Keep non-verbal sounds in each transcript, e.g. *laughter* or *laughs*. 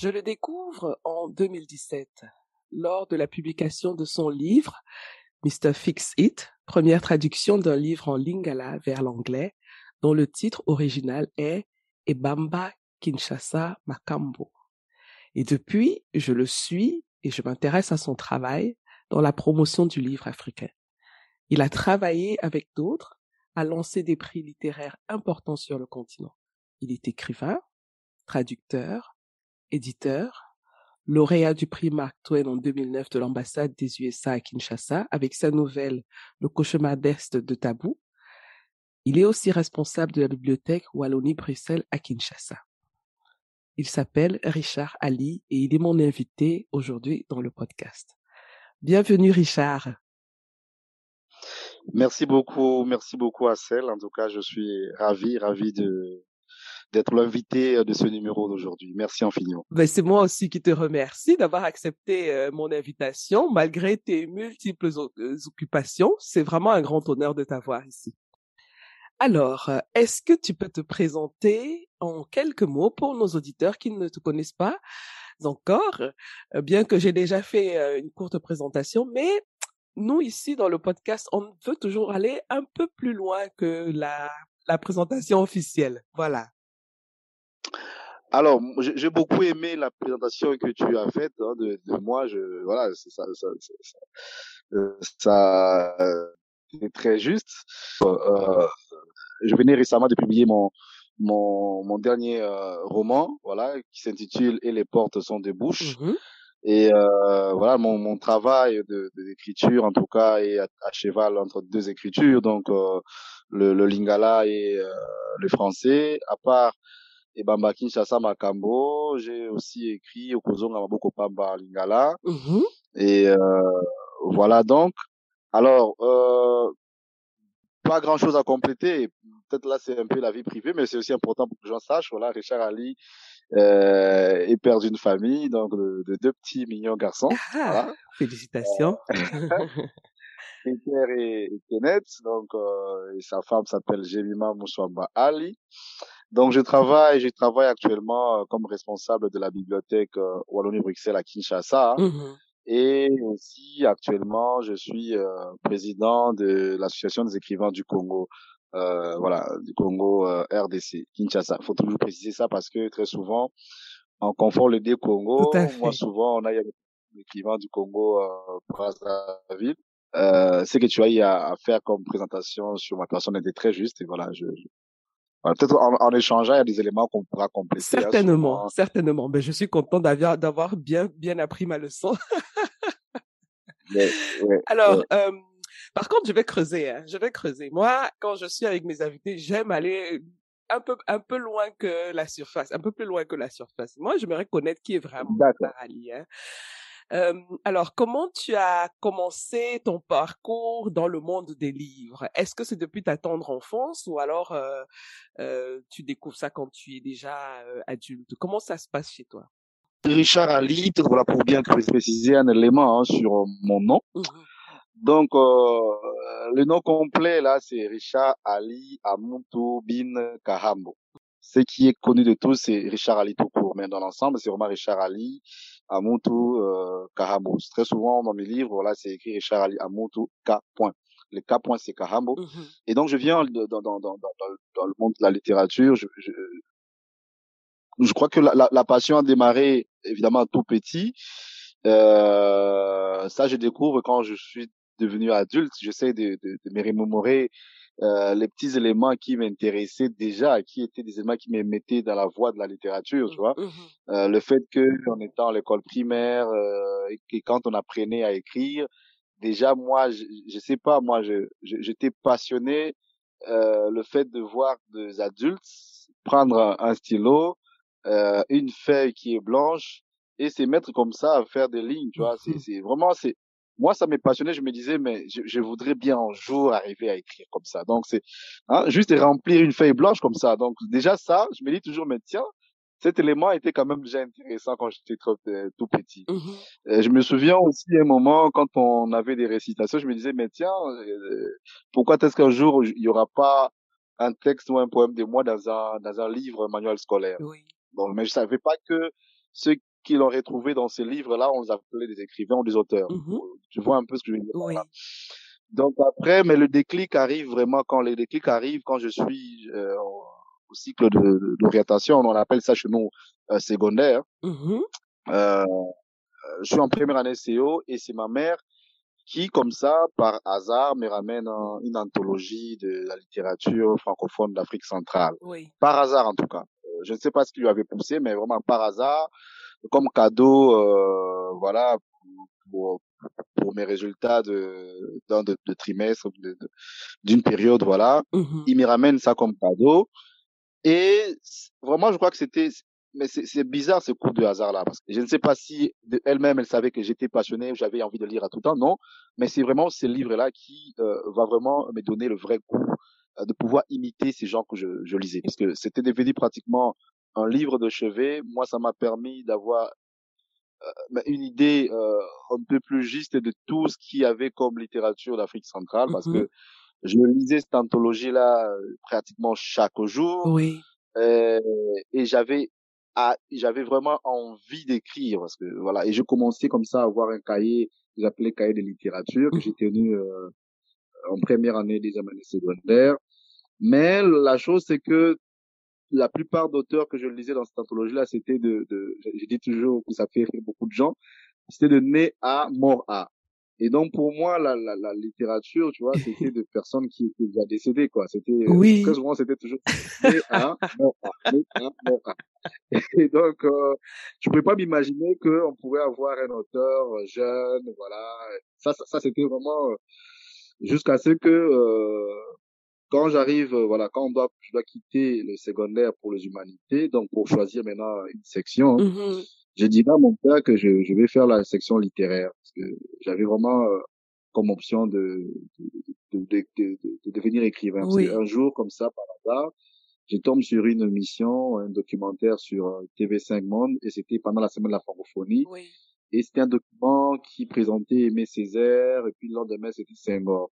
Je le découvre en 2017, lors de la publication de son livre Mr. Fix It, première traduction d'un livre en lingala vers l'anglais, dont le titre original est Ebamba Kinshasa Makambo. Et depuis, je le suis et je m'intéresse à son travail dans la promotion du livre africain. Il a travaillé avec d'autres à lancer des prix littéraires importants sur le continent. Il est écrivain, traducteur, éditeur, lauréat du prix Mark Twain en 2009 de l'ambassade des USA à Kinshasa avec sa nouvelle Le cauchemar d'Est de Tabou. Il est aussi responsable de la bibliothèque Wallonie-Bruxelles à Kinshasa. Il s'appelle Richard Ali et il est mon invité aujourd'hui dans le podcast. Bienvenue Richard. Merci beaucoup, merci beaucoup Assel. En tout cas, je suis ravi, ravi de d'être l'invité de ce numéro d'aujourd'hui. Merci infiniment. Ben, c'est moi aussi qui te remercie d'avoir accepté euh, mon invitation malgré tes multiples euh, occupations. C'est vraiment un grand honneur de t'avoir ici. Alors, euh, est-ce que tu peux te présenter en quelques mots pour nos auditeurs qui ne te connaissent pas encore, euh, bien que j'ai déjà fait euh, une courte présentation, mais nous ici dans le podcast, on veut toujours aller un peu plus loin que la présentation officielle. Voilà. Alors, j'ai beaucoup aimé la présentation que tu as faite hein, de, de, moi. Je, voilà, ça, ça, ça, ça c'est très juste. Euh, je venais récemment de publier mon mon, mon dernier euh, roman, voilà, qui s'intitule Et les portes sont des bouches. Mmh Et euh, voilà, mon, mon travail de d'écriture, en tout cas, est à, cheval entre deux écritures, donc euh, le, le lingala et euh, le français. À part et Bamba Kinshasa Makambo, j'ai aussi écrit Okozonga Maboko Pamba Lingala. Mmh et voilà donc. Alors, pas grand chose à compléter. Peut-être là, c'est un peu la vie privée, mais c'est aussi important pour que les gens sachent. Voilà, Richard Ali euh, est père d'une famille, donc de, deux petits mignons garçons. Ah, Félicitations. *laughs* père et, Kenneth, donc euh, et sa femme s'appelle Jemima Moussouamba Ali. Donc je travaille, je travaille actuellement euh, comme responsable de la bibliothèque euh, Wallonie-Bruxelles à Kinshasa. Mmh et aussi, actuellement, je suis euh, président de l'Association des écrivains du Congo. Euh, voilà, du Congo euh, RDC, Kinshasa. Il faut toujours préciser ça parce que très souvent, on confond le deux Congo. Moi, souvent, on a l'écrivain du Congo euh, Brazzaville. Euh, ce que tu as eu à, faire comme présentation sur ma personne était très juste et voilà, je, Peut-être en, en, échangeant, il y a des éléments qu'on pourra compléter. Hein, certainement, certainement. Mais je suis content d'avoir d'avoir bien bien appris ma leçon. *laughs* Alors, Euh, par contre, je vais creuser. Hein, je vais creuser. Moi, quand je suis avec mes invités, j'aime aller un peu un peu loin que la surface, un peu plus loin que la surface. Moi, je me connaître qui est vraiment Ali. Hein. Euh, alors, comment tu as commencé ton parcours dans le monde des livres? Est-ce que c'est depuis ta tendre enfance ou alors euh, euh, tu découvres ça quand tu es déjà adulte? Comment ça se passe chez toi? Richard Ali, voilà pour bien préciser un élément hein, sur mon nom. Mmh Donc, le nom complet là, c'est Richard Ali Amuntu Bin Kahambo. Ce qui est connu de tous, c'est Richard Ali tout court, mais dans l'ensemble, c'est vraiment Richard Ali Amuntu euh, Kahambo. Très souvent dans mes livres, voilà, c'est écrit Richard Ali Amuntu K. Point. Le K. Point, c'est Kahambo. Mhm. Et donc, je viens dans, dans, dans, dans, dans le monde de la littérature. Je, je, je crois que la, la, la, passion a démarré évidemment tout petit. Euh, ça, je découvre quand je suis devenu adulte, j'essaie de, de, de me remémorer euh, les petits éléments qui m'intéressaient déjà, qui étaient des éléments qui me mettaient dans la voie de la littérature, tu vois. Mhm. Euh, le fait que en étant à l'école primaire euh, et que quand on apprenait à écrire, déjà moi, je, je sais pas, moi, je, j'étais passionné euh, le fait de voir des adultes prendre un, un stylo, euh, une feuille qui est blanche et se mettre comme ça à faire des lignes, tu vois. C'est, Mhm. c'est vraiment, c'est moi, ça m'est passionné. Je me disais, mais je, je voudrais bien un jour arriver à écrire comme ça. Donc, c'est hein, juste remplir une feuille blanche comme ça. Donc, déjà ça, je me dis toujours, mais tiens, cet élément était quand même déjà intéressant quand j'étais trop, euh, tout petit. Mhm. Euh, je me souviens aussi un moment quand on avait des récitations, je me disais, mais tiens, euh, pourquoi est-ce qu'un jour il y aura pas un texte ou un poème de moi dans un dans un livre manuel scolaire? Oui. Donc, mais je savais pas que ceux qui l'ont retrouvé dans ces livres-là, on les appelait des écrivains ou des auteurs. Mhm. Tu vois un peu ce que je veux dire par Oui. là. Donc après, mais le déclic arrive vraiment quand les déclics arrivent, quand je suis euh, au cycle d'orientation, on appelle ça chez nous euh, secondaire. Mhm. Euh, je suis en première année CO et c'est ma mère qui, comme ça, par hasard, me ramène une anthologie de la littérature francophone d'Afrique centrale. Oui. Par hasard, en tout cas. Je ne sais pas ce qui lui avait poussé, mais vraiment par hasard, comme cadeau, euh, voilà, pour, pour mes résultats de, d'un de, de trimestre, d'une période, voilà. Mhm. Il me ramène ça comme cadeau. Et vraiment, je crois que c'était, mais c'est c'est bizarre ce coup de hasard là, parce que je ne sais pas si elle-même elle savait que j'étais passionné, j'avais envie de lire à tout temps, non. Mais c'est vraiment ce livre-là qui euh, va vraiment me donner le vrai goût euh, de pouvoir imiter ces gens que je, je lisais, parce que c'était devenu pratiquement un livre de chevet. Moi, ça m'a permis d'avoir euh, une idée euh, un peu plus juste de tout ce qu'il y avait comme littérature d'Afrique centrale, parce Mhm. que je lisais cette anthologie-là euh, pratiquement chaque jour Oui. euh, et j'avais j'avais vraiment envie d'écrire parce que voilà et je commençais comme ça à avoir un cahier que j'appelais cahier de littérature que Mhm. j'ai tenu euh, en première année des années secondaires mais la chose c'est que la plupart d'auteurs que je lisais dans cette anthologie là c'était de, de je, je dis toujours que ça fait rire beaucoup de gens c'était de né à mort à et donc pour moi la, la, la littérature tu vois *laughs* c'était de personnes qui étaient déjà décédées quoi c'était euh, Oui. très souvent c'était toujours *laughs* né à mort à né à mort à et donc, euh, je pouvais pas m'imaginer qu'on pourrait avoir un auteur jeune, voilà. Ça, ça, ça, c'était vraiment euh, jusqu'à ce que euh, quand j'arrive, euh, voilà, quand on doit, je dois quitter le secondaire pour les humanités, donc pour choisir maintenant une section, Mhm. j'ai dit à mon père que je, je vais faire la section littéraire parce que j'avais vraiment euh, comme option de de, de, de, de, de devenir écrivain. Oui. qu'un jour, comme ça, par hasard, je tombe sur une mission, un documentaire sur euh, TV5 Monde, et c'était pendant la semaine de la francophonie. Oui. Et c'était un document qui présentait Aimé Césaire, et puis le lendemain, c'était Saint-Maur.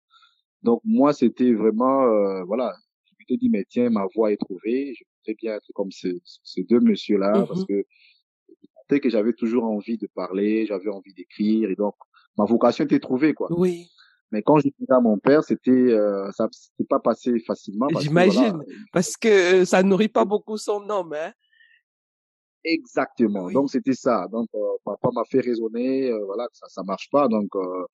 Donc moi, c'était vraiment, euh, voilà, je m'étais dit, mais tiens, ma voix est trouvée, je voudrais bien être comme ce- ces deux messieurs-là, parce Mhm. que je sentais que j'avais toujours envie de parler, j'avais envie d'écrire, et donc ma vocation était trouvée, quoi. Oui. Mais quand j'ai dit à mon père, c'était, euh, ça s'était pas passé facilement, voilà, J'imagine. Parce que euh, ça nourrit pas beaucoup son homme, hein. Exactement. Oui. Donc c'était ça. Donc euh, papa m'a fait raisonner, euh, voilà, que ça ça marche pas. Donc euh,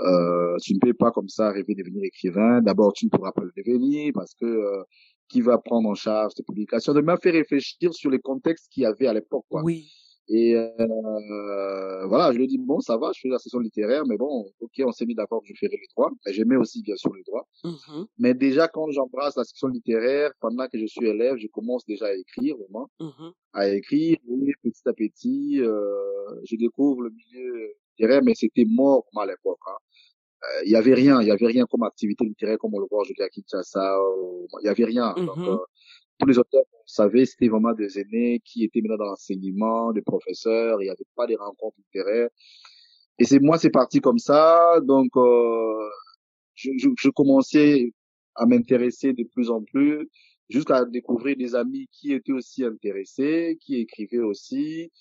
euh, tu ne peux pas comme ça rêver de devenir écrivain. D'abord tu ne pourras pas le devenir parce que euh, qui va prendre en charge tes publications? Il m'a fait réfléchir sur les contextes qu'il y avait à l'époque, quoi. Oui. Et euh, voilà, je lui ai dit bon ça va, je fais la session littéraire, mais bon, ok, on s'est mis d'accord que je ferai les droits. Mais j'aimais aussi bien sûr les droits. Mhm. Mais déjà quand j'embrasse la section littéraire, pendant que je suis élève, je commence déjà à écrire vraiment Mhm. à écrire et petit à petit euh, je découvre le milieu littéraire mais c'était mort comme à l'époque hein. Euh, il y avait rien il y avait rien comme activité littéraire comme on le voit aujourd'hui à Kinshasa il y avait rien donc Mhm. euh, tous les auteurs qu'on savait c'était vraiment des aînés qui étaient maintenant dans l'enseignement des professeurs il n'y avait pas des rencontres littéraires et c'est moi c'est parti comme ça donc euh, je, je, je commençais à m'intéresser de plus en plus jusqu'à découvrir des amis qui étaient aussi intéressés, qui écrivaient aussi.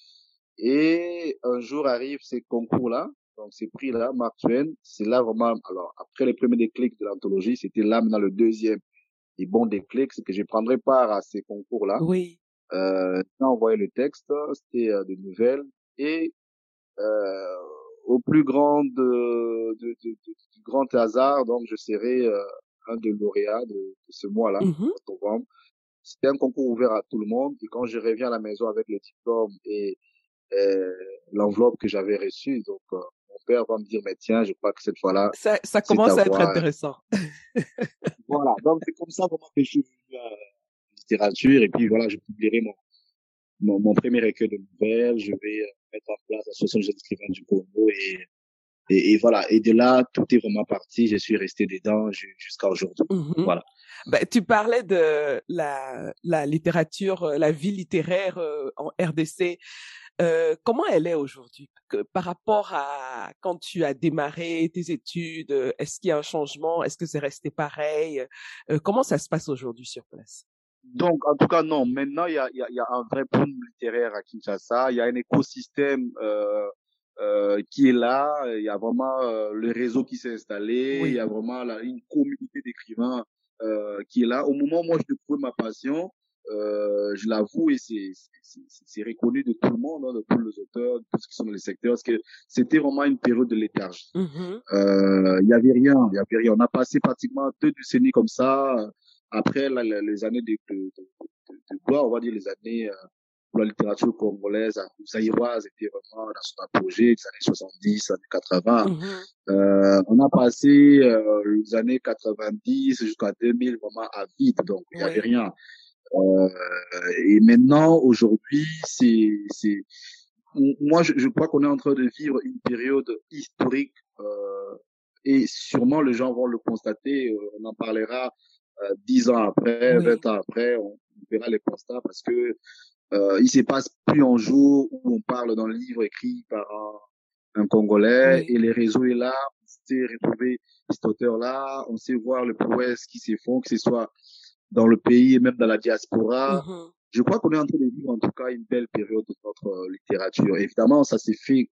Et un jour arrive ces concours-là, donc ces prix-là, Mark Twain, c'est là vraiment, alors après les premiers déclics de l'anthologie, c'était là maintenant le deuxième et bon déclic, c'est que je prendrais part à ces concours-là. Oui. Euh, j'ai envoyé le texte, c'était euh, de nouvelles et euh, au plus grand de, de, de, du grand hasard, donc je serai euh, un des lauréats de, ce mois-là, Mhm. novembre. C'était un concours ouvert à tout le monde. Et quand je reviens à la maison avec le diplôme et euh, l'enveloppe que j'avais reçue, donc euh, mon père va me dire, mais tiens, je crois que cette fois-là, Ça, ça commence à être voix. intéressant. *laughs* Voilà, donc c'est comme ça vraiment que je suis venu à la littérature. Et puis voilà, je publierai mon, mon, mon premier recueil de nouvelles. Je vais euh, mettre en place l'association des écrivains du Congo et, et, et voilà. Et de là, tout est vraiment parti. Je suis resté dedans ju- jusqu'à aujourd'hui. Mhm. Voilà. Ben, tu parlais de la, la littérature, euh, la vie littéraire euh, en RDC. Euh, comment elle est aujourd'hui? Par rapport à quand tu as démarré tes études euh, Est-ce qu'il y a un changement? Est-ce que c'est resté pareil? Euh, Comment ça se passe aujourd'hui sur place? Donc, en tout cas, non. Maintenant, il y a, y a, y a un vrai boom littéraire à Kinshasa. Il y a un écosystème euh, euh, qui est là. Il y a vraiment euh, le réseau qui s'est installé. Oui. Il y a vraiment la, une communauté d'écrivains euh, qui est là. Au moment où moi, je découvrais ma passion, euh, je l'avoue, et c'est c'est- c'est- c'est reconnu de tout le monde, hein, de tous les auteurs, de tous ceux qui sont dans les secteurs, parce que c'était vraiment une période de léthargie. Mhm. Euh, Il y avait rien, il y avait rien. On a passé pratiquement deux décennies comme ça. euh, Après les années de, de, de, de, de gloire, on va dire les années euh, où la littérature congolaise, zaïroise était vraiment dans son apogée, les années 70, années 80. Mhm. Euh, on a passé euh, les années 90 jusqu'à 2000 vraiment à vide, donc il y avait Oui. rien. Euh, et maintenant, aujourd'hui, c'est, c'est, moi, je, je crois qu'on est en train de vivre une période historique euh, et sûrement les gens vont le constater. euh, on en parlera euh, dix ans après, Oui. 20 ans après, on verra les constats parce que euh, il se passe plus un jour où on parle d'un livre écrit par un, un Congolais Oui. et les réseaux est là. On sait retrouver cet auteur-là, on sait voir le prouesse qui se font, que ce soit dans le pays et même dans la diaspora. Mhm. Je crois qu'on est en train de vivre en tout cas une belle période de notre euh, littérature. Évidemment, ça s'est fait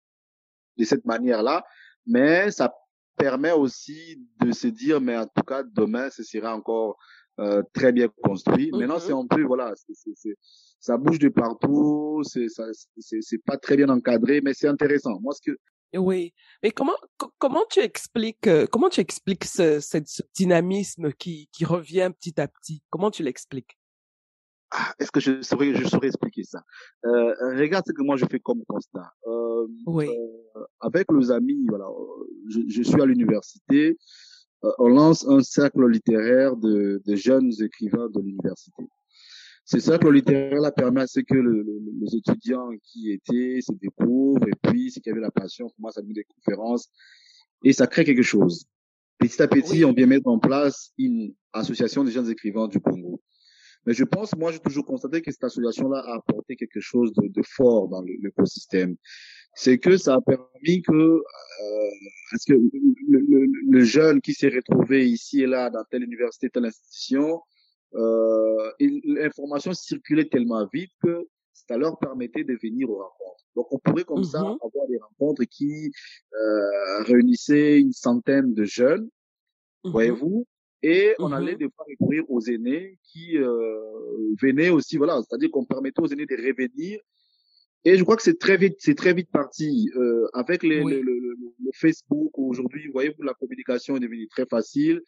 de cette manière-là, mais ça permet aussi de se dire, mais en tout cas, demain, ce sera encore euh, très bien construit. Maintenant, c'est un peu, voilà, c'est- ça bouge de partout, c'est, c'est, pas très bien encadré, mais c'est intéressant. Moi, ce que, Oui, mais comment co- comment tu expliques euh, comment tu expliques ce, ce dynamisme qui qui revient petit à petit? Comment tu l'expliques? Ah, est-ce que je saurais, je saurais expliquer ça? Euh, regarde ce que moi je fais comme constat. Euh, Oui. euh, avec les amis, voilà, je, je suis à l'université, on lance un cercle littéraire de, de jeunes écrivains de l'université. Ce cercle littéraire-là permet à ce que le- le- les étudiants qui étaient se découvrent et puis ceux qui avaient la passion commencent à donner des conférences et ça crée quelque chose. Petit à petit, Oui. on vient mettre en place une association des jeunes écrivains du Congo. Mais je pense, moi, j'ai toujours constaté que cette association-là a apporté quelque chose de, de fort dans le- l'écosystème. C'est que ça a permis que, euh, parce que le, le- le jeune qui s'est retrouvé ici et là dans telle université, telle institution, euh, l'information circulait tellement vite que ça leur permettait de venir aux rencontres. Donc, on pourrait comme ça Mhm. avoir des rencontres qui euh, réunissaient une centaine de jeunes Mhm. voyez-vous. Et on Mhm. allait des fois recourir aux aînés qui euh, venaient aussi, voilà, c'est-à-dire qu'on permettait aux aînés de revenir. Et je crois que c'est très vite, c'est très vite parti euh, avec les, Oui. le, le, le, le Facebook. Aujourd'hui, voyez-vous, la communication est devenue très facile.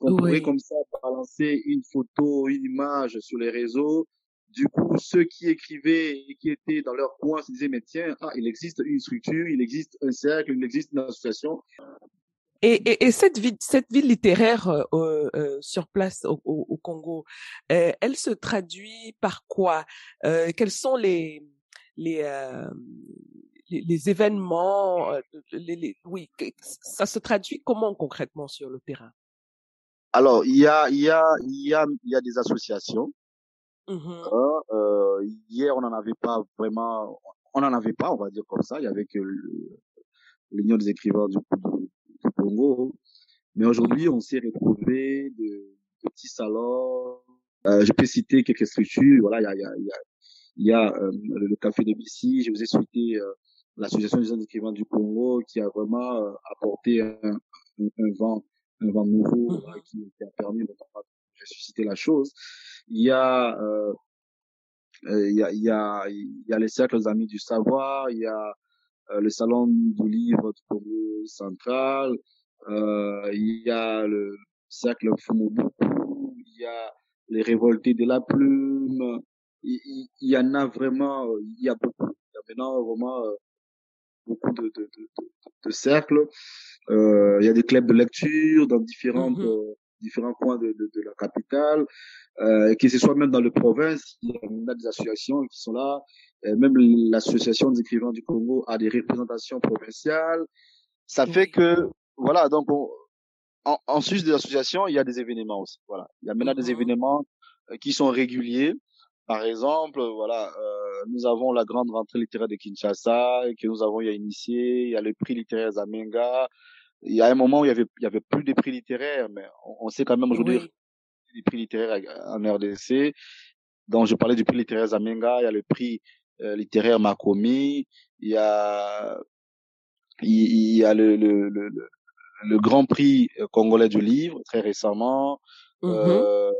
Pourrait Oui. comme ça balancer une photo, une image sur les réseaux. Du coup, ceux qui écrivaient et qui étaient dans leur coin se disaient, mais tiens, ah, il existe une structure, il existe un cercle, il existe une association. Et, et, et cette vie, cette vie littéraire euh, euh, sur place au, au, au Congo, euh, elle se traduit par quoi? Euh, Quels sont les les, euh, les les événements euh, les, les- Oui, ça se traduit comment concrètement sur le terrain? Alors, il y a, il y a, il y a, il y a des associations. Mhm. Hein, euh, hier, on n'en avait pas vraiment, on n'en avait pas, on va dire comme ça. Il y avait que l'Union des écrivains du, du, du Congo. Mais aujourd'hui, on s'est retrouvé de, de petits salons. Euh, je peux citer quelques structures. Voilà, il y a, y a, il y a, il y a euh, le, Café de Bissy. Je vous ai cité euh, l'association des jeunes écrivains du Congo qui a vraiment euh, apporté un, un, un vent, un vent nouveau Mhm. voilà, qui, qui a permis de ressusciter la chose. Il y a euh, euh, il y a il y a il y a les cercles amis du savoir, il y a le salon du livre du Congo central, il y a le cercle Fumobuku, il y a les révoltés de la plume, il, y en a vraiment, il y a beaucoup. Il y a maintenant vraiment beaucoup de, de, de, de, cercles. Euh, il y a des clubs de lecture dans différentes, euh, différents coins de, de, de la capitale, euh, que ce soit même dans le province, il y a des associations qui sont là. Euh, même l'association des écrivains du Congo a des représentations provinciales. Ça fait que, voilà, donc en, en sus des associations, il y a des événements aussi. Voilà, il y a maintenant des mmh événements euh, qui sont réguliers. Par exemple, voilà, euh, nous avons la grande rentrée littéraire de Kinshasa que nous avons initié. Il y a le prix littéraire Zamenga. Il y a un moment où il y avait, il y avait plus de prix littéraires, mais on, sait quand même aujourd'hui oui. les prix littéraires en RDC. Donc, je parlais du prix littéraire Zamenga. Il y a le prix euh, littéraire Makomi. Il y a, il, y a le, le, le, le, Grand Prix congolais du livre très récemment. Mmh euh,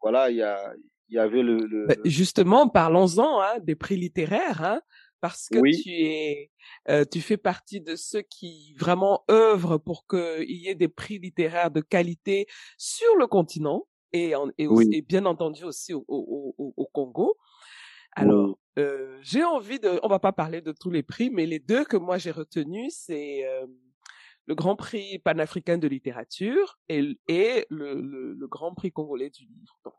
voilà, il y a, il y avait le, le... Ben, justement, parlons-en hein, des prix littéraires, hein, parce que tu es, euh, tu fais partie de ceux qui vraiment œuvrent pour qu'il y ait des prix littéraires de qualité sur le continent et, en, et, bien entendu aussi au, au, au, au Congo. Alors, euh, j'ai envie de, on va pas parler de tous les prix, mais les deux que moi j'ai retenus, c'est euh, le Grand Prix panafricain de littérature et, et le, le, le, Grand Prix congolais du livre. Donc,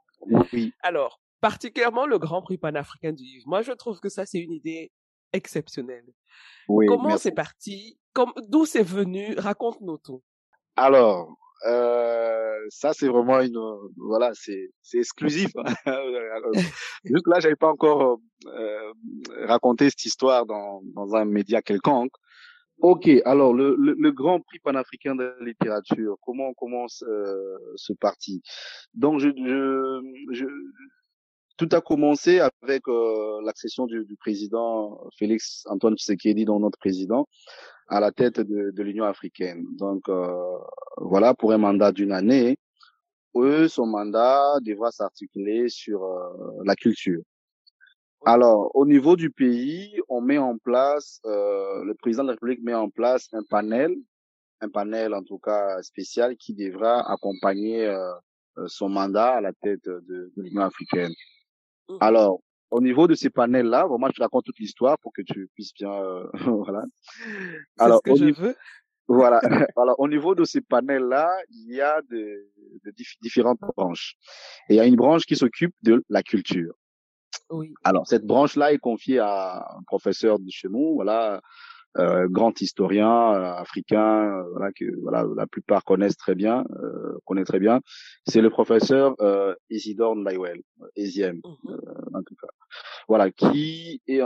oui. Alors, particulièrement le Grand Prix panafricain du livre. Moi, je trouve que ça, c'est une idée exceptionnelle. Oui, Comment c'est parti? D'où c'est venu? Raconte-nous tout. Alors, euh, ça c'est vraiment une voilà c'est c'est exclusif hein. *laughs* juste là j'avais pas encore euh, raconté cette histoire dans dans un média quelconque Ok, alors le, le, le, Grand Prix panafricain de la littérature, comment commence euh, ce parti? Donc je, je, je, tout a commencé avec euh, l'accession du, du, président Félix Antoine Tshisekedi, dont notre président, à la tête de, de l'Union africaine. Donc euh, voilà, pour un mandat d'une année, eux, son mandat devra s'articuler sur euh, la culture. Alors, au niveau du pays, on met en place, euh, le président de la République met en place un panel, un panel en tout cas spécial qui devra accompagner euh, euh son mandat à la tête de, de l'Union africaine. Mmh. Alors, au niveau de ces panels-là, vraiment, je te raconte toute l'histoire pour que tu puisses bien, euh, *laughs* voilà. Alors, ce que je veux. Voilà. *laughs* *laughs* Alors, au niveau de ces panels-là, il y a de, de différentes branches. Et il y a une branche qui s'occupe de la culture. Oui. Alors cette branche-là est confiée à un professeur de chez nous, voilà, euh, grand historien euh, africain, euh, voilà que voilà la plupart connaissent très bien, euh, connaissent très bien. C'est le professeur euh, Isidore Ndaiwel, Eziem, mmh en tout cas. Voilà, qui est,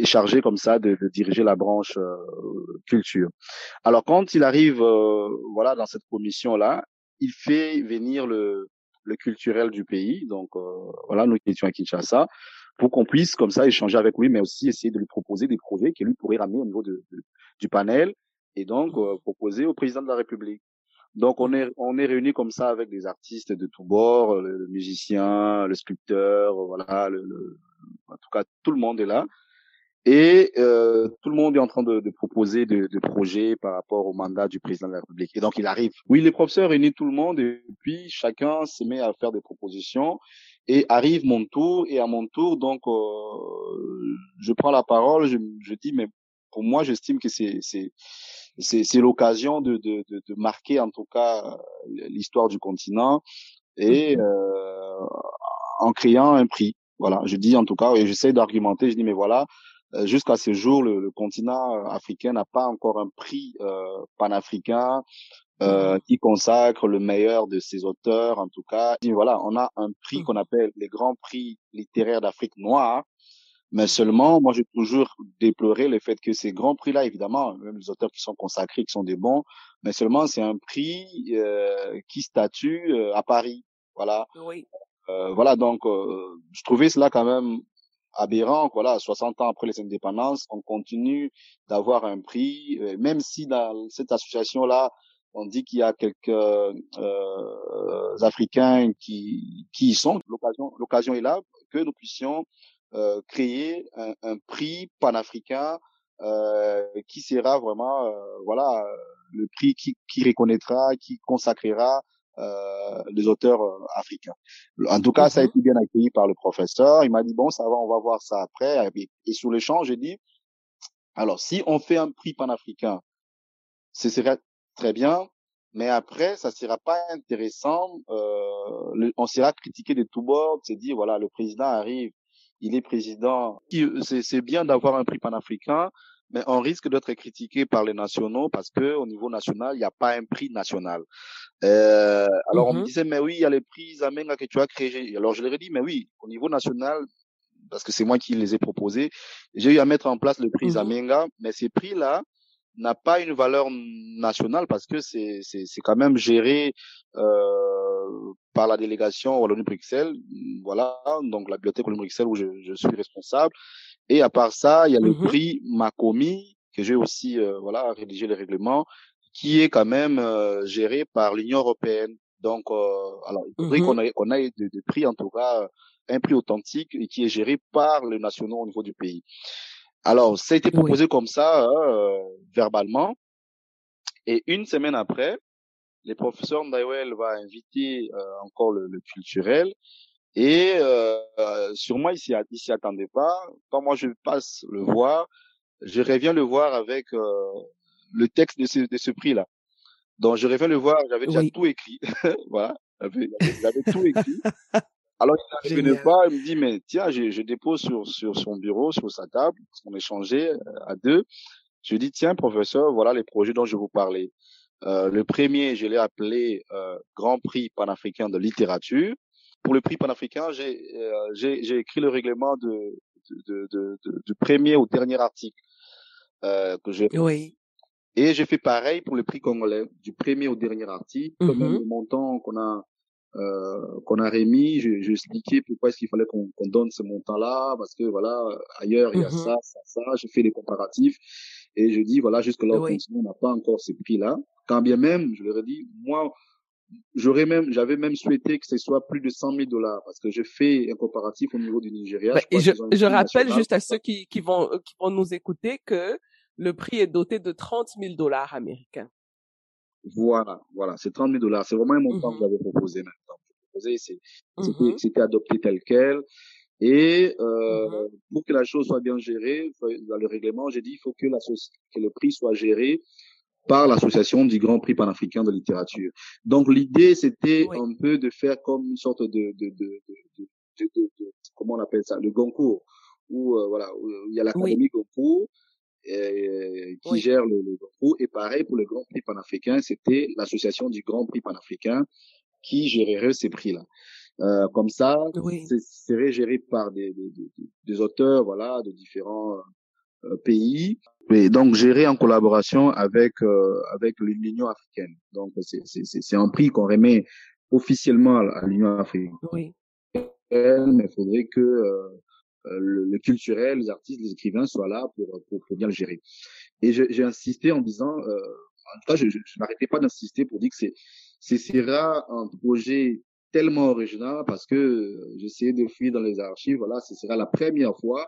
est chargé comme ça de, de diriger la branche culture. Alors quand il arrive, voilà, dans cette commission-là, il fait venir le le culturel du pays. Donc euh, voilà, nous étions à Kinshasa, pour qu'on puisse comme ça échanger avec lui, mais aussi essayer de lui proposer des projets qu'il lui pourrait ramener au niveau de, du panel et donc euh, proposer au président de la République. Donc on est on est réunis comme ça avec des artistes de tous bords, le, musicien, le sculpteur, voilà, le, en tout cas tout le monde est là. Et euh, tout le monde est en train de, de proposer des de projets par rapport au mandat du président de la République. Et donc il arrive. Oui, les professeurs réunissent tout le monde et puis chacun se met à faire des propositions. Et arrive mon tour. Et à mon tour, donc euh, je prends la parole. Je, je dis, mais pour moi, j'estime que c'est c'est c'est l'occasion de, de, de, de marquer en tout cas l'histoire du continent et euh, en créant un prix. Voilà, je dis en tout cas et j'essaie d'argumenter. Je dis mais voilà, euh, jusqu'à ce jour, le, le continent euh, africain n'a pas encore un prix euh, panafricain euh, mmh qui consacre le meilleur de ses auteurs, en tout cas. Et voilà, on a un prix mmh. qu'on appelle les grands prix littéraires d'Afrique noire, mais mmh seulement, moi, j'ai toujours déploré le fait que ces grands prix-là, évidemment, même les auteurs qui sont consacrés, qui sont des bons, mais seulement c'est un prix euh, qui statue à Paris. Voilà. Oui. voilà, donc je trouvais cela quand même aberrant. Voilà, 60 ans après les indépendances, on continue d'avoir un prix, euh, même si dans cette association-là, on dit qu'il y a quelques euh, Africains qui qui y sont. L'occasion, l'occasion est là que nous puissions euh, créer un, un, prix panafricain euh, qui sera vraiment, euh, voilà, le prix qui, qui reconnaîtra, qui consacrera les auteurs africains. En tout cas, ça a mhm. été bien accueilli par le professeur. Il m'a dit bon, ça va, on va voir ça après. Et, et sur l'échange, j'ai dit alors si on fait un prix panafricain, ce serait très bien. Mais après, ça sera pas intéressant. Euh, on sera critiqué de tous bords. C'est dit voilà, le président arrive, il est président. C'est bien d'avoir un prix panafricain, mais on risque d'être critiqué par les nationaux parce que au niveau national, il n'y a pas un prix national. Euh, alors on me mm-hmm. disait mais oui, il y a les prix Zamenga que tu as créés. Alors je leur ai dit mais oui, au niveau national, parce que c'est moi qui les ai proposés, j'ai eu à mettre en place le prix mm-hmm. Zamenga, mais ces prix-là, n'a pas une valeur nationale parce que c'est c'est c'est quand même géré euh, par la délégation Wallonie-Bruxelles, voilà, donc la bibliothèque Wallonie-Bruxelles où je, je, suis responsable. Et à part ça, il y a le mm-hmm. prix Macomi que j'ai aussi euh, voilà rédigé les règlements, qui est quand même euh, géré par l'Union européenne. Donc, euh, alors il faudrait mm-hmm. qu'on ait qu'on ait des, prix en tout cas un prix authentique et qui est géré par les nationaux au niveau du pays. Alors, ça a été proposé comme ça, hein, euh, verbalement. Et une semaine après, les professeurs Ndaiwel va inviter euh, encore le, culturel. Et euh, sûrement, il s'y, attendait pas. Quand moi, je passe le voir, je reviens le voir avec euh, le texte de ce, de ce prix-là. Donc, je reviens le voir, j'avais déjà tout écrit. *laughs* voilà, j'avais, tout écrit. *laughs* Alors, il n'arrivait pas, il me dit, mais tiens, je, je, dépose sur, sur son bureau, sur sa table, on échangeait euh, à deux. Je lui dis, tiens, professeur, voilà les projets dont je vous parlais. Euh, le premier, je l'ai appelé euh, Grand Prix panafricain de littérature. Pour le prix panafricain, j'ai euh, j'ai écrit le règlement de, de, de, de, du premier au dernier article euh, que j'ai. Oui. Et j'ai fait pareil pour le prix congolais, du premier au dernier article, mm comme le montant qu'on a euh, qu'on a remis. Je, je expliquais pourquoi est-ce qu'il fallait qu'on donne ce montant-là, parce que voilà, ailleurs il y a mm-hmm. ça, ça, ça. Je fais des comparatifs et je dis voilà, jusque là oui. on n'a pas encore ces prix-là. Quand bien même, je leur ai dit, moi, j'aurais même, j'avais même souhaité que ce soit plus de 100 000 dollars parce que je fais un comparatif au niveau du Nigeria. Bah, je, je, rappelle juste à ceux qui, qui vont, qui vont nous écouter que le prix est doté de 30 000 dollars américains. Voilà, voilà, c'est 30 000 dollars. C'est vraiment un montant que mmh j'avais proposé maintenant. Proposé, mmh c'était adopté tel quel. Et euh, mmh pour que la chose soit bien gérée, dans le règlement, j'ai dit il faut que, la, que le prix soit géré par l'association du Grand Prix panafricain de littérature. Donc l'idée, c'était un peu de faire comme une sorte de, de, de, de, de comment on appelle ça, le Goncourt, où euh, voilà, où il y a l'académie Goncourt euh, qui gère le, le Grand Et pareil pour le Grand Prix panafricain, c'était l'association du Grand Prix panafricain qui gérerait ces prix-là. Euh, comme ça, oui. serait géré par des, des, des, auteurs, voilà, de différents euh, pays, et donc géré en collaboration avec euh, avec l'Union africaine. Donc c'est c'est un prix qu'on remet officiellement à l'Union africaine. Oui. Mais il faudrait que euh, euh, le, culturel, les artistes, les écrivains soient là pour, pour, pour bien le gérer. Et j'ai insisté en disant, euh, en tout cas, je, je, je n'arrêtais pas d'insister pour dire que c'est, ce sera un projet tellement original parce que j'essayais de fouiller dans les archives. Voilà, ce sera la première fois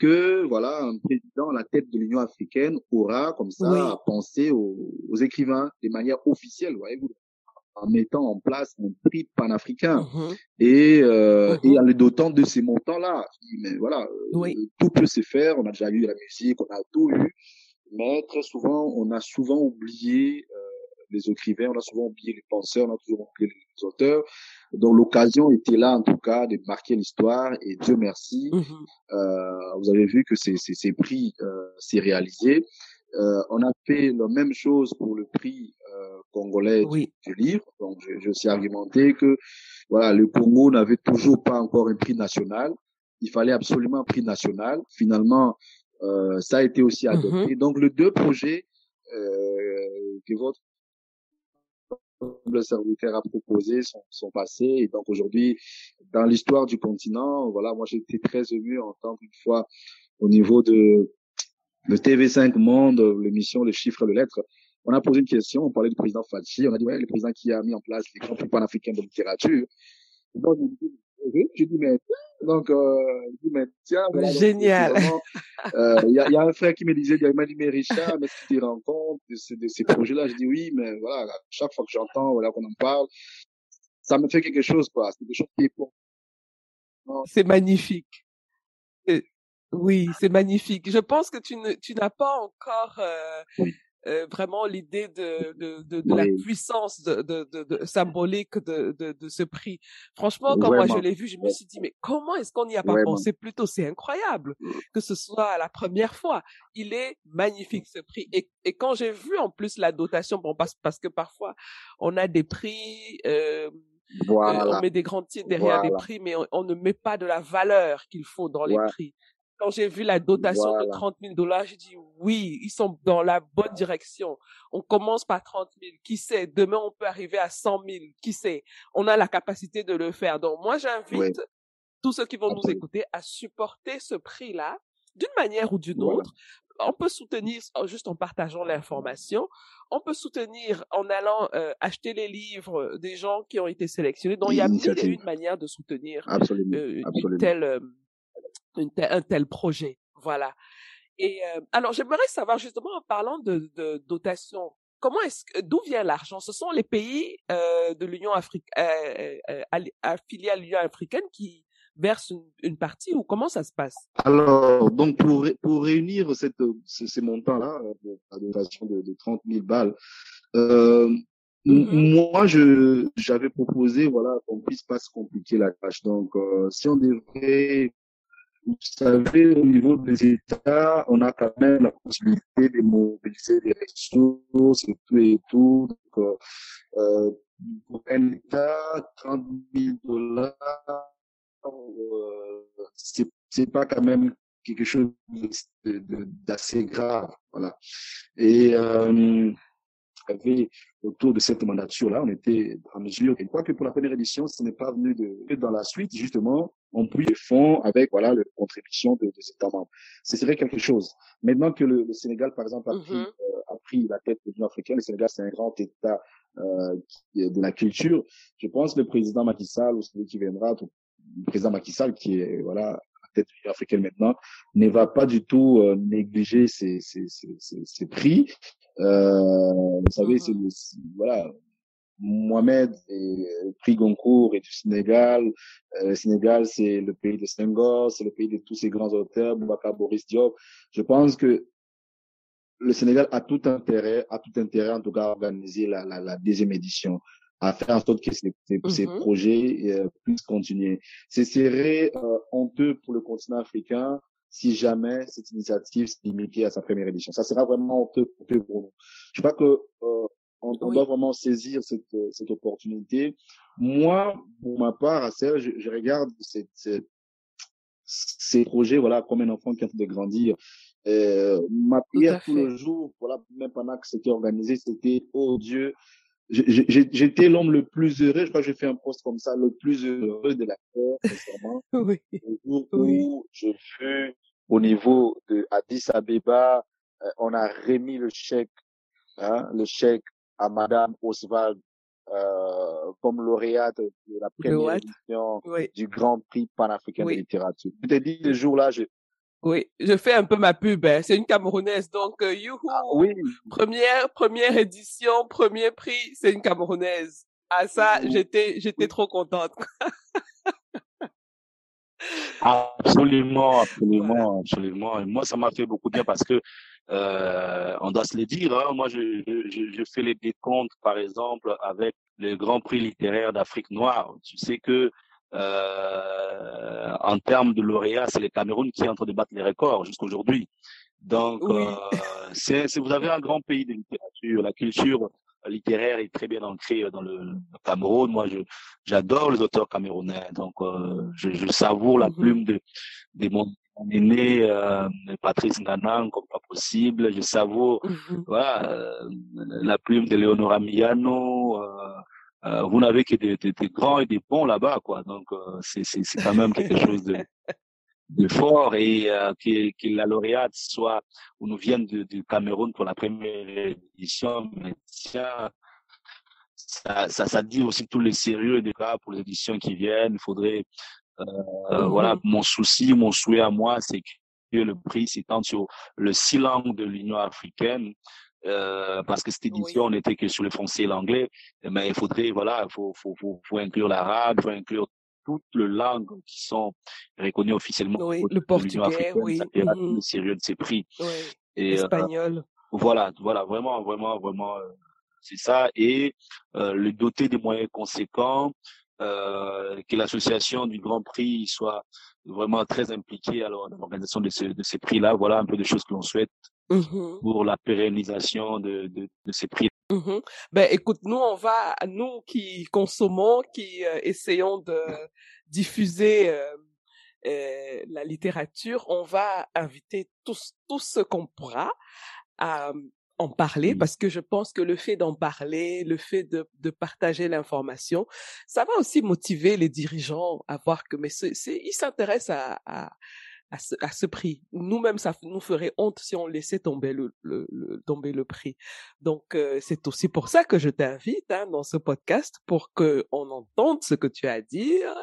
que voilà un président à la tête de l'Union africaine aura comme ça pensé aux, aux, écrivains de manière officielle, voyez-vous en mettant en place un prix panafricain mm-hmm. et, euh, mm-hmm. et en le dotant de ces montants-là. Mais voilà, euh, tout peut se faire. On a déjà eu la musique, on a tout eu, mais très souvent, on a souvent oublié euh, les écrivains, on a souvent oublié les penseurs, on a toujours oublié les auteurs. Donc l'occasion était là en tout cas de marquer l'histoire et Dieu merci, mm-hmm. euh, vous avez vu que ces, ces, ces prix euh, s'est réalisé. Euh, on a fait la même chose pour le prix euh, congolais du, livre. Donc, je, je suis argumenté que voilà, le Congo n'avait toujours pas encore un prix national. Il fallait absolument un prix national. Finalement, euh, ça a été aussi mm-hmm. adopté. Donc, les deux projets euh, que votre le serviteur a proposé sont, sont passés et donc aujourd'hui dans l'histoire du continent voilà moi j'étais très ému en tant une fois au niveau de le TV5 Monde, l'émission Les chiffres, les lettres, on a posé une question, on parlait du président Fachi, on a dit, ouais, le président qui a mis en place les grands prix panafricains de littérature. J'ai dit, mais Donc, euh, dit, mais tiens, voilà, Génial. Euh, il y, a, y, a, un frère qui me disait, il m'a dit, mais Richard, mais tu te rends compte de, ces, de ces projets-là Je dis oui, mais voilà, chaque fois que j'entends, voilà, qu'on en parle, ça me fait quelque chose, quoi. C'est quelque chose qui est pour. C'est magnifique. Oui, c'est magnifique. Je pense que tu n'as pas encore euh, oui. Euh, vraiment l'idée de, de, de, de oui. la puissance de, de, de, symbolique de, de, de ce prix. Franchement, quand Vraiment. moi je l'ai vu, je me suis dit, mais comment est-ce qu'on n'y a pas Vraiment. pensé plus tôt C'est incroyable que ce soit la première fois. Il est magnifique ce prix. Et, et quand j'ai vu en plus la dotation, bon, parce, parce que parfois on a des prix. Euh, voilà. euh, on met des grands titres derrière voilà. des prix, mais on, on, ne met pas de la valeur qu'il faut dans les prix quand j'ai vu la dotation voilà. de 30 000 dollars, j'ai dit oui, ils sont dans la bonne direction. On commence par 30 000. Qui sait, demain on peut arriver à 100 000. Qui sait, on a la capacité de le faire. Donc moi j'invite oui. tous ceux qui vont nous écouter à supporter ce prix-là d'une manière ou d'une voilà. autre. On peut soutenir juste en partageant l'information. On peut soutenir en allant euh, acheter les livres des gens qui ont été sélectionnés. Donc il y a mille et une manières de soutenir. Euh, une telle euh, une un tel projet. Voilà. Et euh, alors, j'aimerais savoir justement en parlant de, de dotation, comment est-ce d'où vient l'argent? Ce sont les pays euh, de l'Union africaine euh, affiliés à l'Union africaine qui versent une, une, partie ou comment ça se passe? Alors, donc pour pour réunir cette ces, ces montants-là, la dotation de, de 30 000 balles. Euh, Mm -hmm. Moi, je j'avais proposé voilà qu'on puisse pas se compliquer la tâche. Donc, euh, si on devrait vous savez, au niveau des États, on a quand même la possibilité de mobiliser des ressources et tout et tout. Donc, euh, pour un État, 30 000 dollars, euh, c'est pas quand même quelque chose d'assez grave. Voilà. Et euh, avait autour de cette mandature-là, on était en mesure, et quoi que pour la première édition, ce n'est pas venu de, dans la suite, justement, on pris des fonds avec, voilà, la contribution de, des États membres. Ce serait quelque chose. Maintenant que le, le Sénégal, par exemple, a, mm -hmm. pris, euh, a pris la tête de l'Union africaine, le Sénégal, c'est un grand État euh, de la culture. Je pense que le président Macky Sall, ou celui qui viendra, le président Macky Sall, qui est, voilà, tête de l'Union africaine maintenant, ne va pas du tout euh, négliger ces, ces, ces, ces, prix. Euh, vous savez, mm -hmm. c'est voilà, Mohamed est le prix Goncourt et du Sénégal. Euh, le Sénégal, c'est le pays de Senghor, c'est le pays de tous ces grands auteurs, Boubacar Boris Diop. Je pense que le Sénégal a tout intérêt, a tout intérêt en tout cas à organiser la, la, la deuxième édition, à faire en sorte que ces, ces, mm -hmm. ces projets euh, puissent continuer. Ce serait euh, honteux pour le continent africain si jamais cette initiative se limitait à sa première édition. Ça sera vraiment honteux pour nous. Je crois que euh, on, on doit vraiment saisir cette, cette opportunité. Moi, pour ma part, à Serge, je, je regarde cette, cette, ces projets, voilà, comme un enfant qui est en train de grandir. Euh, ma prière tout, tout le jour, voilà, même pendant que c'était organisé, c'était, oh Dieu, j'étais l'homme le plus heureux, je crois que j'ai fait un post comme ça, le plus heureux de la terre, sincèrement. *laughs* oui. Le jour oui. où je fus au niveau de Addis Abeba, euh, on a remis le chèque, hein, le chèque à Madame Oswald euh, comme lauréate de la première édition oui. du Grand Prix panafricain oui. de littérature. Je te dis, ce jour-là, je... Oui, je fais un peu ma pub. Hein. C'est une Camerounaise, donc euh, youhou. Ah, oui. Première première édition, premier prix, c'est une Camerounaise. Ah ça, oui. j'étais j'étais trop contente. *laughs* Absolument, absolument, absolument. Et moi, ça m'a fait beaucoup bien parce que euh, on doit se le dire. Hein, moi, je, je, je, fais les décomptes, par exemple, avec le Grand Prix littéraire d'Afrique noire. Tu sais que euh, en termes de lauréats, c'est le Cameroun qui est en train de battre les records jusqu'aujourd'hui. Donc, oui. euh, c'est, vous avez un grand pays de littérature. La culture littéraire est très bien ancrée dans le, Cameroun. Moi, je, j'adore les auteurs camerounais. Donc, euh, je, je, savoure la mm -hmm. plume de, de mon, aîné euh, Patrice Nganan comme pas possible. Je savoure mm -hmm. voilà, la plume de Leonora Miano. Euh, vous n'avez que des, des, des, grands et des bons là-bas, quoi. Donc, euh, c'est, c'est, c'est quand même quelque chose de, de fort et euh, que, que la lauréate soit ou nous vienne du, du Cameroun pour la première édition. Mais tiens, ça, ça, ça dit aussi tout le sérieux des cas pour les éditions qui viennent. Il faudrait Euh, Voilà, mon souci, mon souhait à moi, c'est que le prix s'étende sur le six langues de l'Union africaine. Euh, parce que cette édition, on n'était que sur le français et l'anglais, mais il faudrait, voilà, faut, faut, faut, faut inclure l'arabe, faut inclure toutes les langues qui sont reconnues officiellement. Oui, le portugais, oui. Ça mm le sérieux de ces prix. Oui. Et, Espagnol. Euh, voilà, voilà, vraiment, vraiment, vraiment, euh, c'est ça. Et euh, le doter des moyens conséquents, euh, que l'association du Grand Prix soit vraiment très impliquée alors dans l'organisation de, de ces prix-là. Voilà un peu de choses que l'on souhaite mmh pour la pérennisation de, de, de ces prix. Mmh ben écoute, nous on va, nous qui consommons, qui euh, essayons de diffuser euh, euh, la littérature, on va inviter tous, tous ceux qu'on pourra à en parler parce que je pense que le fait d'en parler, le fait de, de partager l'information, ça va aussi motiver les dirigeants à voir que mais c'est, ils s'intéressent à, à, à ce, à ce prix. Nous-mêmes, ça nous ferait honte si on laissait tomber le, le, tomber le prix. Donc, euh, c'est aussi pour ça que je t'invite hein, dans ce podcast pour que on entende ce que tu as à dire,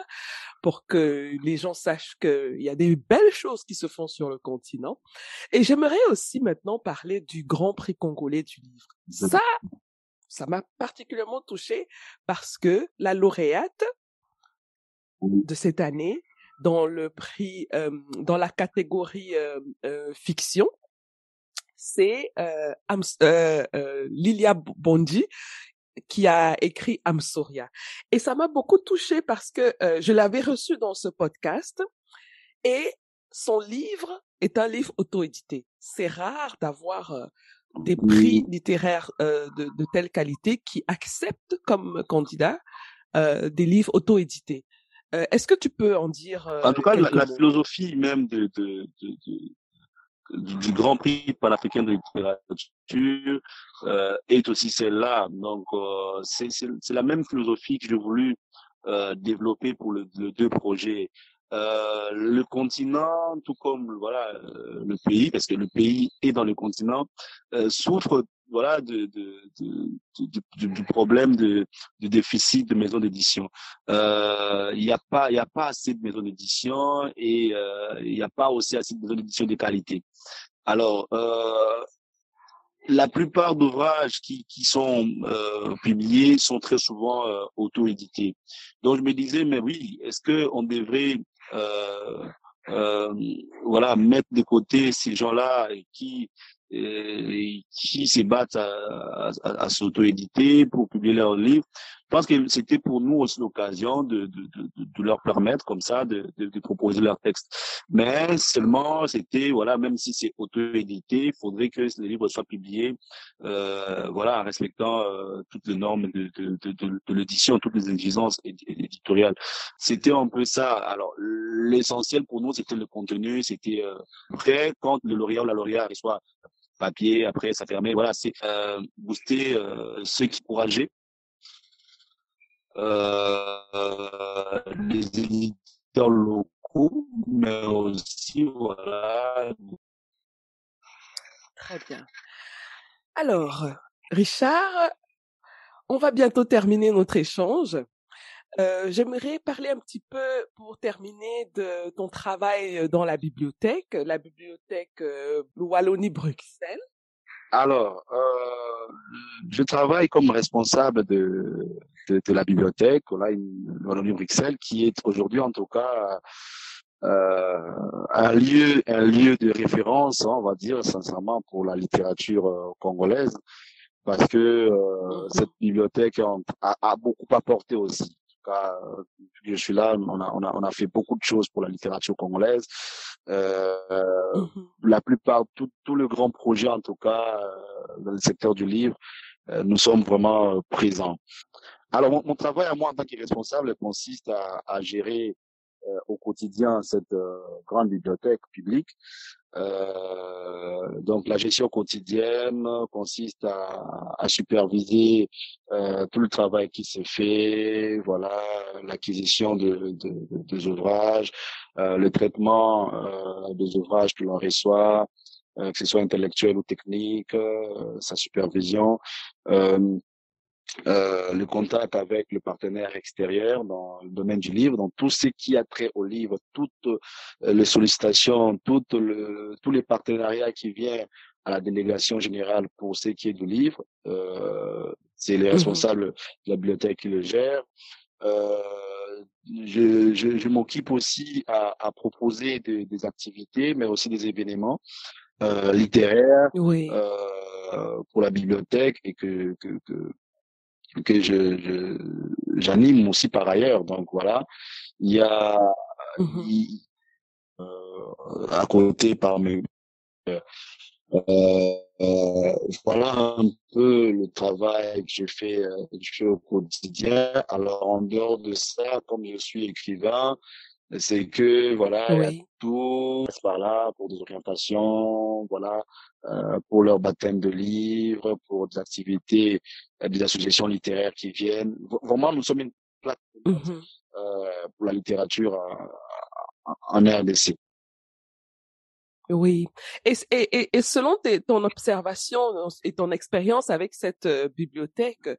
pour que les gens sachent qu'il y a des belles choses qui se font sur le continent. Et j'aimerais aussi maintenant parler du Grand Prix congolais du livre. Ça, ça m'a particulièrement touchée parce que la lauréate de cette année, dans le prix, euh, dans la catégorie euh, euh, fiction, c'est euh, euh, Lilia Bondi qui a écrit Amsoria. Et ça m'a beaucoup touchée parce que je l'avais reçu dans ce podcast et son livre est un livre auto-édité. C'est rare d'avoir des prix littéraires de, de, telle qualité qui acceptent comme candidat des livres auto-édités. Euh, est-ce que tu peux en dire En tout cas, la, philosophie même de, de, de, du Grand Prix panafricain de littérature euh, est aussi celle-là. Donc, euh, c'est la même philosophie que j'ai voulu euh, développer pour le, le deux projets. Euh, le continent, tout comme voilà le pays, parce que le pays est dans le continent, souffre voilà du problème de, déficit de maisons d'édition. Euh, il n'y a pas il a pas assez de maisons d'édition et euh, il n'y a pas aussi assez de maisons d'édition de qualité. Alors euh, la plupart d'ouvrages qui, qui sont publiés sont très souvent auto-édités. Donc je me disais mais oui, est-ce que on devrait voilà mettre de côté ces gens-là qui qui se battent à, à, à s'auto-éditer pour publier leurs livres. Je pense que c'était pour nous aussi l'occasion de, de, de, de, leur permettre comme ça de, de, proposer leur texte. Mais seulement, c'était, voilà, même si c'est auto-édité, il faudrait que les livres soient publiés euh, voilà, en respectant euh, toutes les normes de, de, l'édition, toutes les exigences éditoriales. C'était un peu ça. Alors, l'essentiel pour nous, c'était le contenu, c'était euh, prêt quand le lauréat ou la lauréat reçoit papier, après ça permet, voilà, c'est euh, booster euh, ceux qui encourager euh, les éditeurs locaux, mais aussi, voilà. Très bien. Alors, Richard, on va bientôt terminer notre échange. Euh, J'aimerais parler un petit peu, pour terminer, de ton travail dans la bibliothèque, la bibliothèque euh, Wallonie-Bruxelles. Alors, euh, je travaille comme responsable de, de, de la bibliothèque Wallonie-Bruxelles, qui est aujourd'hui en tout cas euh, un lieu, un lieu de référence, hein, on va dire sincèrement, pour la littérature euh, congolaise, parce que euh, cette bibliothèque a, a, beaucoup apporté aussi cas, je suis là, on a, on a, on a fait beaucoup de choses pour la littérature congolaise. Euh, mmh La plupart, tout, tout le grand projet, en tout cas, euh, dans le secteur du livre, euh, nous sommes vraiment euh, présents. Alors, mon, mon, travail à moi en tant que responsable consiste à, à gérer euh, au quotidien cette euh, grande bibliothèque publique. Euh, donc la gestion quotidienne consiste à, superviser tout le travail qui se fait, voilà, l'acquisition de, de, de, des ouvrages, le traitement des ouvrages que l'on reçoit, que ce soit intellectuel ou technique, sa supervision. Euh, le contact avec le partenaire extérieur dans le domaine du livre, dans tout ce qui a trait au livre, toutes euh, les sollicitations, toutes le, tous les partenariats qui viennent à la délégation générale pour ce qui est du livre. Euh, c'est les mmh responsables de la bibliothèque qui le gèrent. Euh, je, je, je m'occupe aussi à, à proposer des, des, activités, mais aussi des événements euh, littéraires oui. pour la bibliothèque et que, que, que que je j'anime aussi par ailleurs. Donc voilà, il y a mmh il, euh, à côté par mes euh, euh, voilà un peu le travail que je fais, je fais au quotidien. Alors en dehors de ça, comme je suis écrivain, c'est que voilà, a tout par là pour des orientations, voilà, euh, pour leur baptême de livres, pour des activités, euh, des associations littéraires qui viennent. Vraiment, nous sommes une plateforme mmh euh, pour la littérature en, en RDC. Oui. Et, et, et selon ton observation et ton expérience avec cette euh, bibliothèque,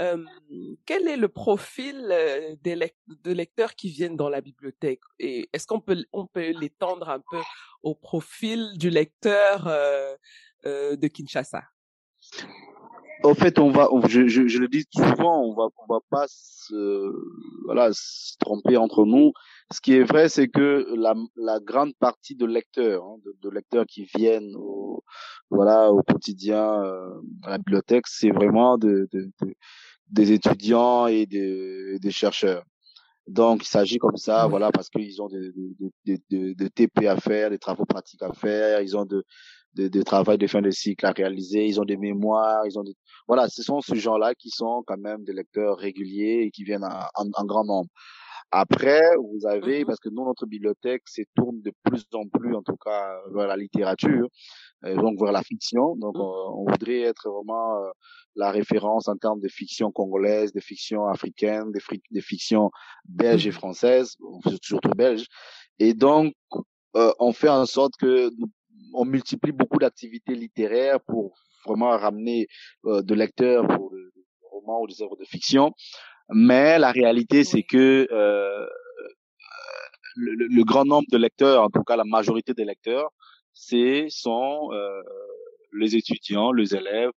euh, quel est le profil euh, des de lecteurs qui viennent dans la bibliothèque? Et est-ce qu'on peut on peut l'étendre un peu au profil du lecteur de Kinshasa? En fait, on va, je, je, je, le dis souvent, on va, on va pas se, voilà, se tromper entre nous. Ce qui est vrai, c'est que la, la grande partie de lecteurs, hein, de, de, lecteurs qui viennent au, voilà, au quotidien euh, à la bibliothèque, c'est vraiment de, de, des étudiants et des, des chercheurs. Donc, il s'agit comme ça, voilà, parce qu'ils ont des, des, des, des, TP à faire, des travaux pratiques à faire, ils ont de, de, de, travail de fin de cycle à réaliser, ils ont des mémoires, ils ont des... voilà, ce sont ces gens-là qui sont quand même des lecteurs réguliers et qui viennent en, en, grand nombre. Après, vous avez, mm-hmm. parce que nous, notre bibliothèque se tourne de plus en plus, en tout cas, vers la littérature, euh, donc vers la fiction. Donc, mm. euh, on voudrait être vraiment euh, la référence en termes de fiction congolaise, de fiction africaine, de, de fiction belge et mm-hmm. française, surtout belge. Et donc, on fait en sorte que nous on multiplie beaucoup d'activités littéraires pour vraiment ramener euh, de lecteurs pour des romans ou des œuvres de fiction. Mais la réalité, c'est que euh, le, le, grand nombre de lecteurs, en tout cas la majorité des lecteurs, c'est sont euh, les étudiants, les élèves,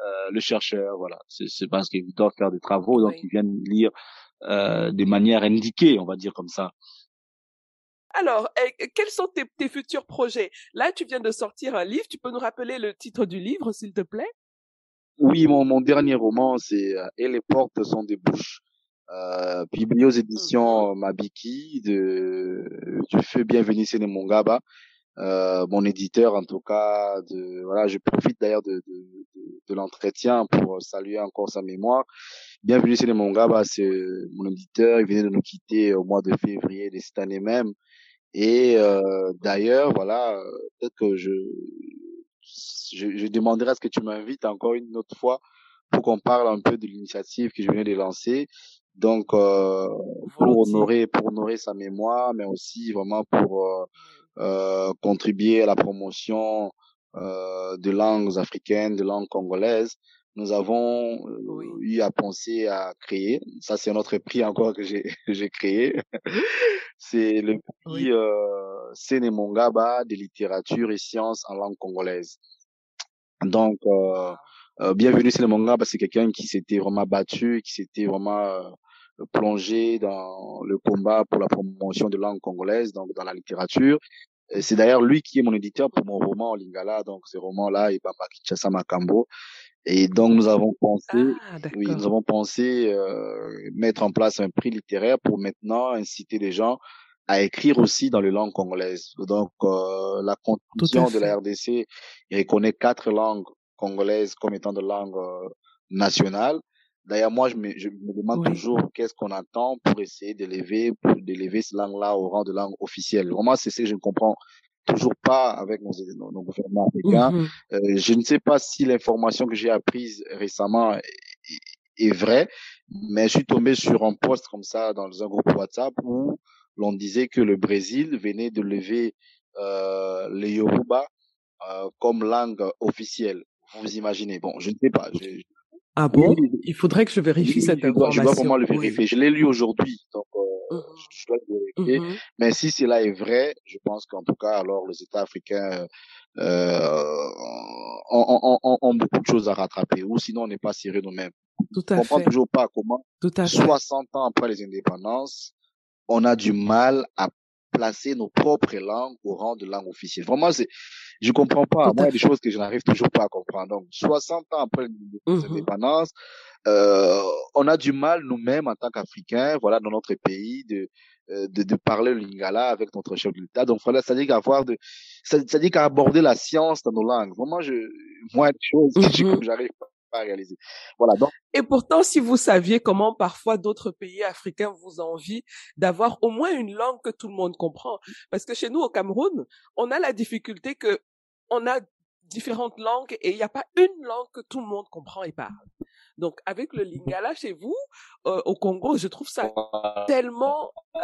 euh, le chercheur. Voilà, c'est parce qu'ils doivent faire des travaux, donc ils viennent lire euh, de manière indiquée, on va dire comme ça. Alors, quels sont tes, tes, futurs projets? Là, tu viens de sortir un livre. Tu peux nous rappeler le titre du livre, s'il te plaît? Oui, mon, mon dernier roman, c'est euh, Et les portes sont des bouches. Euh, publié aux éditions mmh. Mabiki de du feu Bienvenue c'est Mongaba. Euh, mon éditeur en tout cas de voilà je profite d'ailleurs de, de, de, de l'entretien pour saluer encore sa mémoire. Bienvenue c'est Mongaba c'est mon éditeur il venait de nous quitter au mois de février de cette année même. Et euh, d'ailleurs, voilà, peut-être que je, je, je, demanderai à ce que tu m'invites encore une autre fois pour qu'on parle un peu de l'initiative que je venais de lancer. Donc, euh, pour honorer, pour honorer sa mémoire, mais aussi vraiment pour euh contribuer à la promotion euh, de langues africaines, de langues congolaises nous avons euh, eu à penser à créer. Ça, c'est notre prix encore *laughs* que j'ai créé. c'est le prix oui. euh, Sénémongaba de littérature et sciences en langue congolaise. Donc, euh, euh, bienvenue Sénémongaba, c'est quelqu'un qui s'était vraiment battu, qui s'était vraiment euh, plongé dans le combat pour la promotion de langue congolaise, donc dans la littérature. C'est d'ailleurs lui qui est mon éditeur pour mon roman Lingala, donc ce roman-là, Ibamba Kichasa Makambo. Et donc nous avons pensé, ah, oui, nous avons pensé euh, mettre en place un prix littéraire pour maintenant inciter les gens à écrire aussi dans les langues congolaises. Donc euh, la constitution de la RDC reconnaît quatre langues congolaises comme étant de langues euh, nationales. D'ailleurs, moi, je me, je me demande oui. toujours qu'est-ce qu'on attend pour essayer d'élever, d'élever ces langues-là au rang de langue officielle. Vraiment, c'est ce que je ne comprends toujours pas avec nos, nos, nos gouvernements africains. Mm -hmm. euh, je ne sais pas si l'information que j'ai apprise récemment est, est, vraie, mais je suis tombé sur un post comme ça dans un groupe WhatsApp où l'on disait que le Brésil venait de lever euh, les Yoruba euh, comme langue officielle. Vous imaginez Bon, je ne sais pas. Je, Ah bon? Il faudrait que je vérifie cette information. Je dois vraiment le vérifier. Je l'ai lu aujourd'hui, donc euh, mmh je dois le vérifier. Mmh Mais si cela est vrai, je pense qu'en tout cas, alors les États africains euh, ont, ont, ont, beaucoup de choses à rattraper, ou sinon on n'est pas sérieux nous-mêmes. Tout à on comprend toujours pas comment, Tout à 60 ans après les indépendances, on a du mal à placer nos propres langues au rang de langue officielle. Vraiment, c'est, je comprends pas. Moi, il y a des choses que je n'arrive toujours pas à comprendre. Donc, 60 ans après l'indépendance, mmh euh, on a du mal nous-mêmes en tant qu'Africains, voilà, dans notre pays, de, euh, de, de, parler le lingala avec notre chef de l'État. Donc voilà, ça dit qu'avoir de, ça, ça dit qu'aborder la science dans nos langues. Vraiment, je, moi, des choses que mmh j'arrive pas Voilà. Donc. Et pourtant, si vous saviez comment parfois d'autres pays africains vous envient d'avoir au moins une langue que tout le monde comprend, parce que chez nous au Cameroun, on a la difficulté que on a différentes langues et il n'y a pas une langue que tout le monde comprend et parle. Donc avec le lingala chez vous euh, au Congo, je trouve ça tellement euh,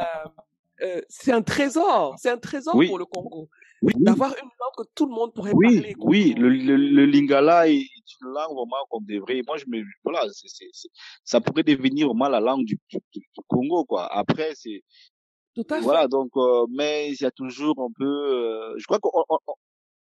euh, c'est un trésor, c'est un trésor pour le Congo. Oui. D'avoir une langue que tout le monde pourrait oui, parler. Oui, le, le, le, lingala est une langue vraiment qu'on devrait. Moi, je me voilà, c'est, c'est, ça pourrait devenir vraiment la langue du, du, du Congo, quoi. Après, c'est tout à fait. Voilà, donc, euh, mais il y a toujours un peu. Euh, je crois qu'on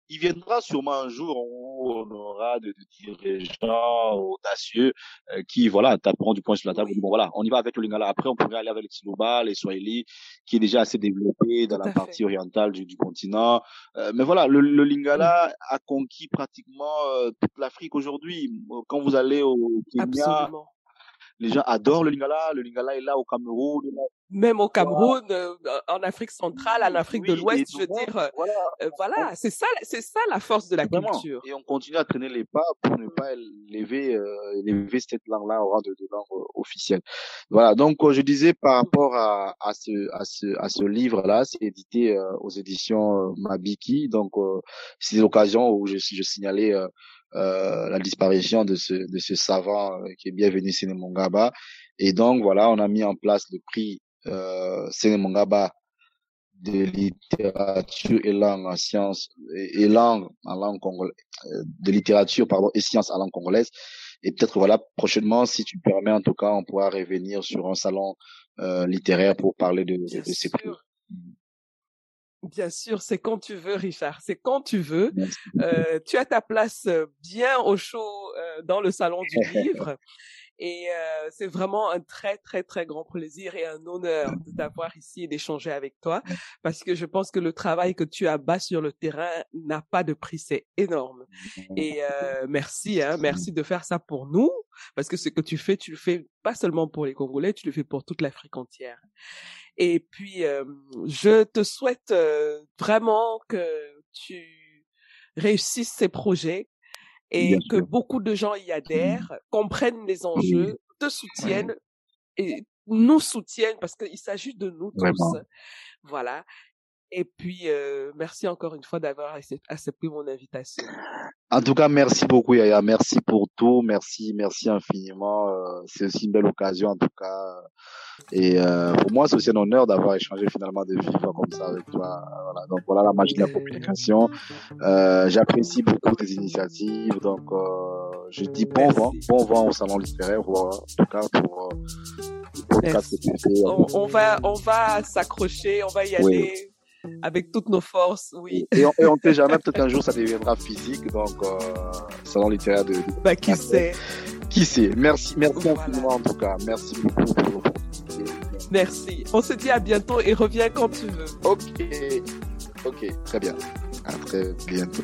il viendra sûrement un jour où on aura de, de dirigeants audacieux euh, qui, voilà, taperont du poing sur la table. Bon, voilà, on y va avec le Lingala. Après, on pourrait aller avec le Tiloba, les Swahili, qui est déjà assez développé dans la partie orientale du, du continent. Euh, mais voilà, le, le Lingala a conquis pratiquement euh, toute l'Afrique aujourd'hui. Quand vous allez au Kenya, Absolument les gens adorent le lingala. Le lingala est là au Cameroun. Même au Cameroun, euh, en Afrique centrale, en Afrique de l'Ouest, je veux dire, euh, voilà, euh, voilà c'est ça, c'est ça la force de la Vraiment. culture. Et on continue à traîner les pas pour ne pas élever, élever cette langue-là au rang de, de, langue officielle. Voilà. Donc, je disais par rapport à, à ce, à ce, à ce livre-là, c'est édité aux éditions Mabiki. Donc, c'est l'occasion où je, je signalais euh, la disparition de ce, de ce savant euh, qui est bienvenu Sénémongaba. Et donc, voilà, on a mis en place le prix euh, Sénémongaba de littérature et langue en sciences et, langue en langue congolaise, euh, de littérature pardon et sciences en langue congolaise. Et peut-être voilà prochainement, si tu permets, en tout cas, on pourra revenir sur un salon euh, littéraire pour parler de, de, de ces prix. Bien sûr, c'est quand tu veux, Richard. C'est quand tu veux. Euh, tu as ta place euh, bien au chaud euh, dans le salon du *laughs* livre. Et euh, c'est vraiment un très, très, très grand plaisir et un honneur de t'avoir ici et d'échanger avec toi parce que je pense que le travail que tu as bas sur le terrain n'a pas de prix, c'est énorme. Et euh, merci, hein, merci de faire ça pour nous parce que ce que tu fais, tu le fais pas seulement pour les Congolais, tu le fais pour toute l'Afrique entière. Et puis, euh, je te souhaite euh, vraiment que tu réussisses ces projets et que beaucoup de gens y adhèrent, comprennent les enjeux, te soutiennent et nous soutiennent parce qu'il s'agit de nous tous. Voilà. Et puis, euh, merci encore une fois d'avoir accepté mon invitation. En tout cas, merci beaucoup, Yaya. Merci pour tout. Merci, merci infiniment. Euh, c'est aussi une belle occasion, en tout cas. Et euh, pour moi, c'est aussi un honneur d'avoir échangé finalement de vivre comme ça avec toi. Voilà. Donc voilà la magie de la communication. Euh, J'apprécie beaucoup tes initiatives. Donc euh, je dis bon vent, bon vent au salon littéraire, en tout cas pour, pour le que tu fais. On, on va, on va s'accrocher, on va y aller. Oui avec toutes nos forces, oui. Et on, et on peut jamais, peut-être un jour ça deviendra physique, donc euh, salon littéraire de. Bah, qui ah, sait Qui sait Merci, merci voilà. en tout cas. Merci beaucoup pour Merci. On se dit à bientôt et reviens quand tu veux. Ok, ok, très bien. À très bientôt.